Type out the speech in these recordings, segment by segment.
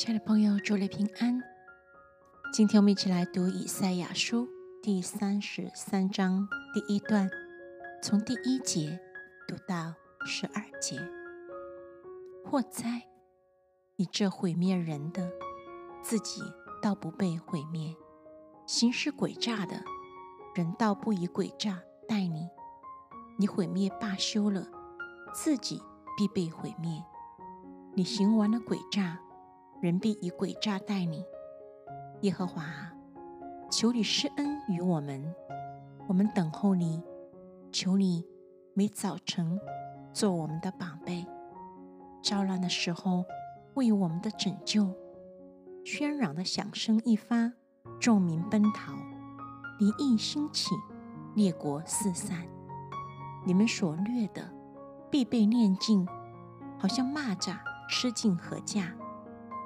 亲爱的朋友，祝你平安。今天我们一起来读以赛亚书第三十三章第一段，从第一节读到十二节。祸灾！你这毁灭人的，自己倒不被毁灭；行事诡诈的人，倒不以诡诈待你。你毁灭罢休了，自己必被毁灭。你行完了诡诈，人必以诡诈待你。耶和华，求你施恩于我们，我们等候你。求你每早晨做我们的宝贝，招难的时候为我们的拯救。喧嚷的响声一发，众民奔逃，敌意兴起，列国四散。你们所掠的必被念尽，好像蚂蚱吃尽禾稼，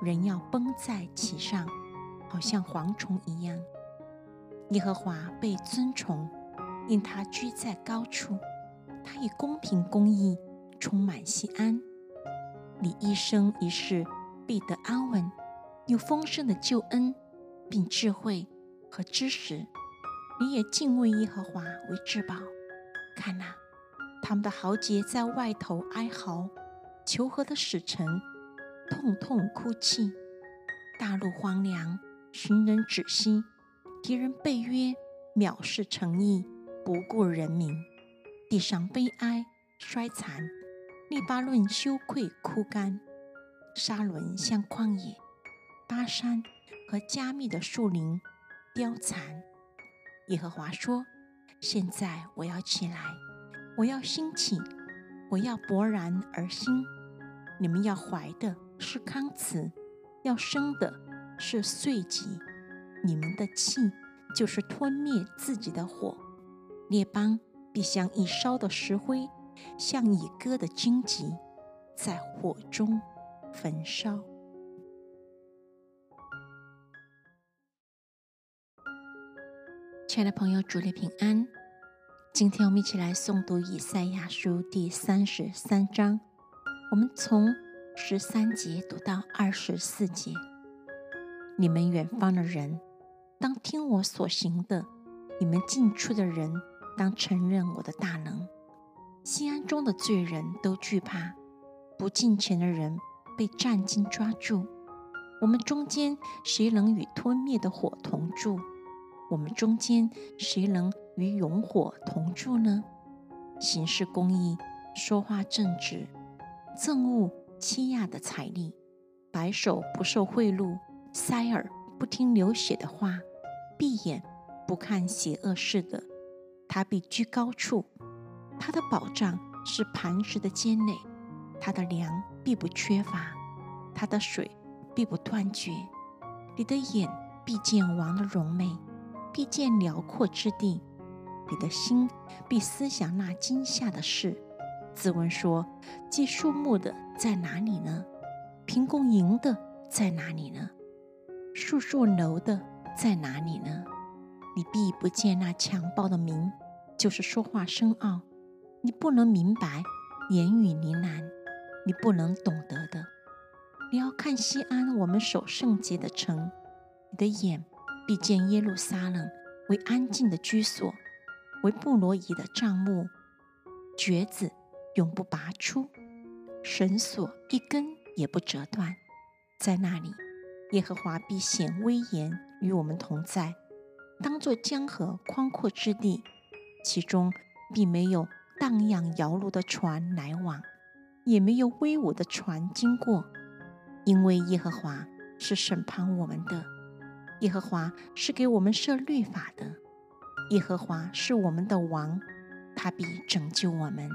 人要崩在其上。好像蝗虫一样，耶和华被尊崇，因他居在高处。他以公平公义充满西安。你一生一世必得安稳，有丰盛的救恩，并智慧和知识。你也敬畏耶和华为至宝。看哪，他们的豪杰在外头哀嚎，求和的使臣痛痛哭泣，大陆荒凉。寻人止息，敌人背约，藐视诚意，不顾人民。地上悲哀衰残，利巴论羞愧枯干，沙伦像旷野，巴山和加密的树林凋残。耶和华说：“现在我要起来，我要兴起，我要勃然而兴。你们要怀的是康慈，要生的。”是碎稷，你们的气就是吞灭自己的火。列邦必像已烧的石灰，像已割的荆棘，在火中焚烧。亲爱的朋友，主内平安。今天我们一起来诵读以赛亚书第三十三章，我们从十三节读到二十四节。你们远方的人，当听我所行的；你们近处的人，当承认我的大能。西安中的罪人都惧怕，不敬虔的人被战惊抓住。我们中间谁能与吞灭的火同住？我们中间谁能与永火同住呢？行事公义，说话正直，憎恶欺压的财力，白手不受贿赂。塞耳不听流血的话，闭眼不看邪恶事的，他必居高处。他的保障是磐石的坚垒，他的粮必不缺乏，他的水必不断绝。你的眼必见王的荣美，必见辽阔之地。你的心必思想那惊吓的事。自问说：寄树木的在哪里呢？凭供银的在哪里呢？树树楼的在哪里呢？你必不见那强暴的名，就是说话深奥，你不能明白，言语呢喃，你不能懂得的。你要看西安，我们守圣洁的城，你的眼必见耶路撒冷为安静的居所，为布罗伊的帐幕，橛子永不拔出，绳索一根也不折断，在那里。耶和华必显威严与我们同在，当作江河宽阔之地，其中并没有荡漾摇橹的船来往，也没有威武的船经过，因为耶和华是审判我们的，耶和华是给我们设律法的，耶和华是我们的王，他必拯救我们。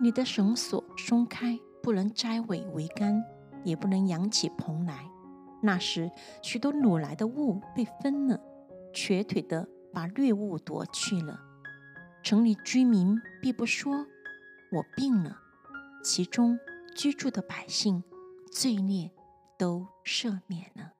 你的绳索松开，不能摘尾为竿，也不能扬起蓬来。那时，许多掳来的物被分了，瘸腿的把掠物夺去了。城里居民必不说：“我病了。”其中居住的百姓，罪孽都赦免了。